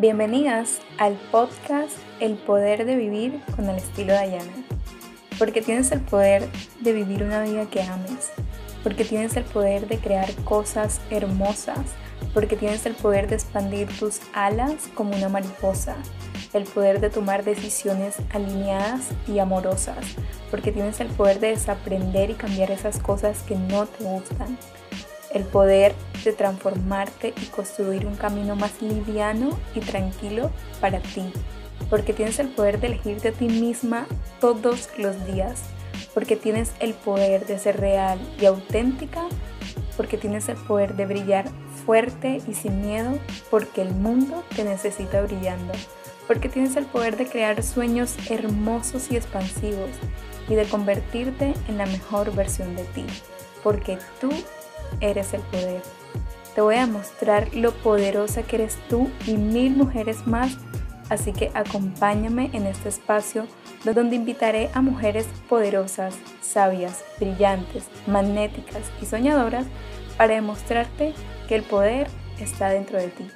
Bienvenidas al podcast El poder de vivir con el estilo Dayana. Porque tienes el poder de vivir una vida que ames. Porque tienes el poder de crear cosas hermosas. Porque tienes el poder de expandir tus alas como una mariposa. El poder de tomar decisiones alineadas y amorosas. Porque tienes el poder de desaprender y cambiar esas cosas que no te gustan el poder de transformarte y construir un camino más liviano y tranquilo para ti, porque tienes el poder de elegirte a ti misma todos los días, porque tienes el poder de ser real y auténtica, porque tienes el poder de brillar fuerte y sin miedo, porque el mundo te necesita brillando, porque tienes el poder de crear sueños hermosos y expansivos. Y de convertirte en la mejor versión de ti, porque tú eres el poder. Te voy a mostrar lo poderosa que eres tú y mil mujeres más, así que acompáñame en este espacio donde invitaré a mujeres poderosas, sabias, brillantes, magnéticas y soñadoras para demostrarte que el poder está dentro de ti.